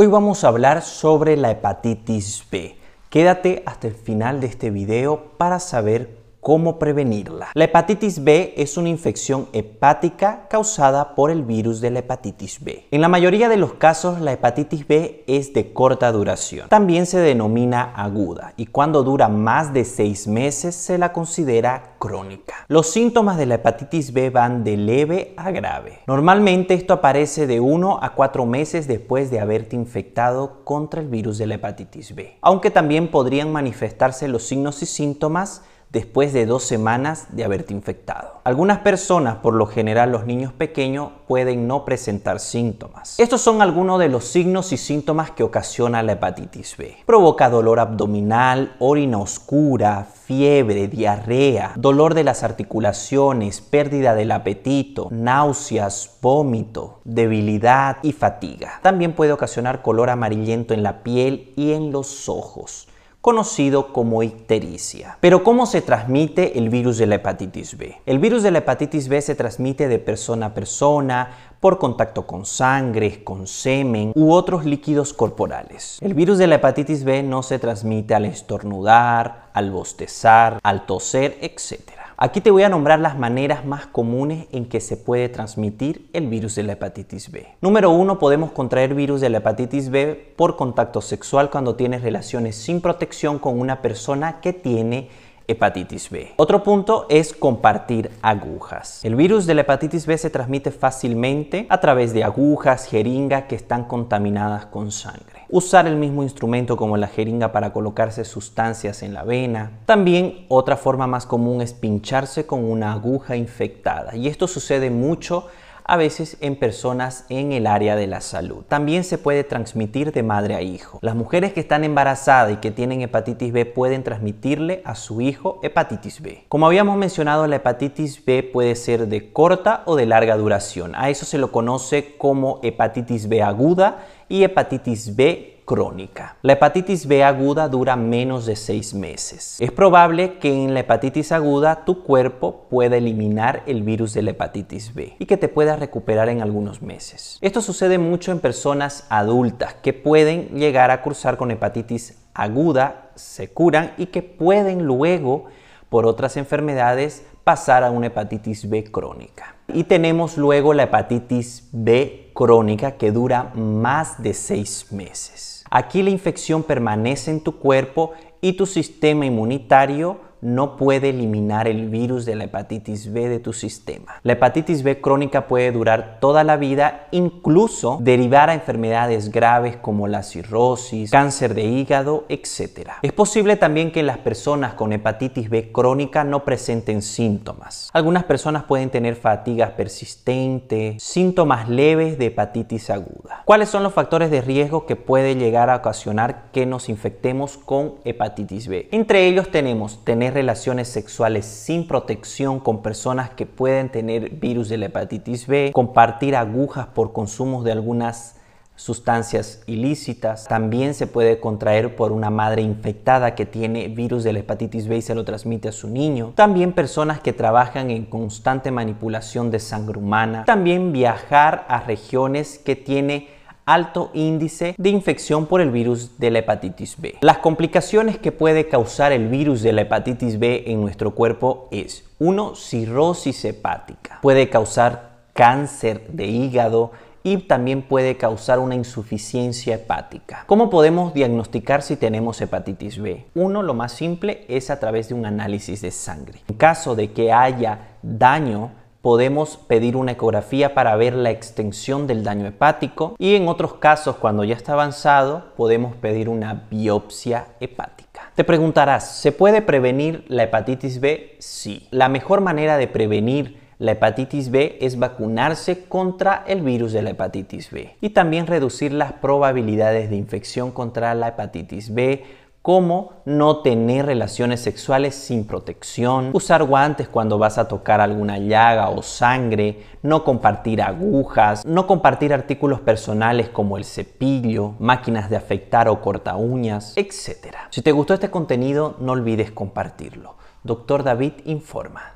Hoy vamos a hablar sobre la hepatitis B. Quédate hasta el final de este video para saber cómo prevenirla. La hepatitis B es una infección hepática causada por el virus de la hepatitis B. En la mayoría de los casos la hepatitis B es de corta duración. También se denomina aguda y cuando dura más de seis meses se la considera crónica. Los síntomas de la hepatitis B van de leve a grave. Normalmente esto aparece de 1 a 4 meses después de haberte infectado contra el virus de la hepatitis B. Aunque también podrían manifestarse los signos y síntomas después de dos semanas de haberte infectado. Algunas personas, por lo general los niños pequeños, pueden no presentar síntomas. Estos son algunos de los signos y síntomas que ocasiona la hepatitis B. Provoca dolor abdominal, orina oscura, fiebre, diarrea, dolor de las articulaciones, pérdida del apetito, náuseas, vómito, debilidad y fatiga. También puede ocasionar color amarillento en la piel y en los ojos conocido como ictericia. Pero ¿cómo se transmite el virus de la hepatitis B? El virus de la hepatitis B se transmite de persona a persona por contacto con sangre, con semen u otros líquidos corporales. El virus de la hepatitis B no se transmite al estornudar, al bostezar, al toser, etc. Aquí te voy a nombrar las maneras más comunes en que se puede transmitir el virus de la hepatitis B. Número uno, podemos contraer virus de la hepatitis B por contacto sexual cuando tienes relaciones sin protección con una persona que tiene hepatitis B. Otro punto es compartir agujas. El virus de la hepatitis B se transmite fácilmente a través de agujas, jeringas que están contaminadas con sangre. Usar el mismo instrumento como la jeringa para colocarse sustancias en la vena. También otra forma más común es pincharse con una aguja infectada y esto sucede mucho a veces en personas en el área de la salud. También se puede transmitir de madre a hijo. Las mujeres que están embarazadas y que tienen hepatitis B pueden transmitirle a su hijo hepatitis B. Como habíamos mencionado, la hepatitis B puede ser de corta o de larga duración. A eso se lo conoce como hepatitis B aguda y hepatitis B crónica. La hepatitis B aguda dura menos de seis meses. Es probable que en la hepatitis aguda tu cuerpo pueda eliminar el virus de la hepatitis B y que te puedas recuperar en algunos meses. Esto sucede mucho en personas adultas que pueden llegar a cursar con hepatitis aguda, se curan y que pueden luego por otras enfermedades pasar a una hepatitis B crónica. Y tenemos luego la hepatitis B crónica que dura más de seis meses. Aquí la infección permanece en tu cuerpo y tu sistema inmunitario no puede eliminar el virus de la hepatitis B de tu sistema. La hepatitis B crónica puede durar toda la vida, incluso derivar a enfermedades graves como la cirrosis, cáncer de hígado, etc. Es posible también que las personas con hepatitis B crónica no presenten síntomas. Algunas personas pueden tener fatiga persistente, síntomas leves de hepatitis aguda. ¿Cuáles son los factores de riesgo que puede llegar a ocasionar que nos infectemos con hepatitis B? Entre ellos tenemos tener relaciones sexuales sin protección con personas que pueden tener virus de la hepatitis B, compartir agujas por consumos de algunas sustancias ilícitas. También se puede contraer por una madre infectada que tiene virus de la hepatitis B y se lo transmite a su niño. También personas que trabajan en constante manipulación de sangre humana. También viajar a regiones que tiene alto índice de infección por el virus de la hepatitis B. Las complicaciones que puede causar el virus de la hepatitis B en nuestro cuerpo es 1. Cirrosis hepática. Puede causar cáncer de hígado, y también puede causar una insuficiencia hepática. ¿Cómo podemos diagnosticar si tenemos hepatitis B? Uno, lo más simple es a través de un análisis de sangre. En caso de que haya daño podemos pedir una ecografía para ver la extensión del daño hepático y en otros casos cuando ya está avanzado podemos pedir una biopsia hepática. Te preguntarás, ¿se puede prevenir la hepatitis B? Sí. La mejor manera de prevenir la hepatitis B es vacunarse contra el virus de la hepatitis B y también reducir las probabilidades de infección contra la hepatitis B como no tener relaciones sexuales sin protección, usar guantes cuando vas a tocar alguna llaga o sangre, no compartir agujas, no compartir artículos personales como el cepillo, máquinas de afeitar o corta uñas, etc. Si te gustó este contenido, no olvides compartirlo. Doctor David informa.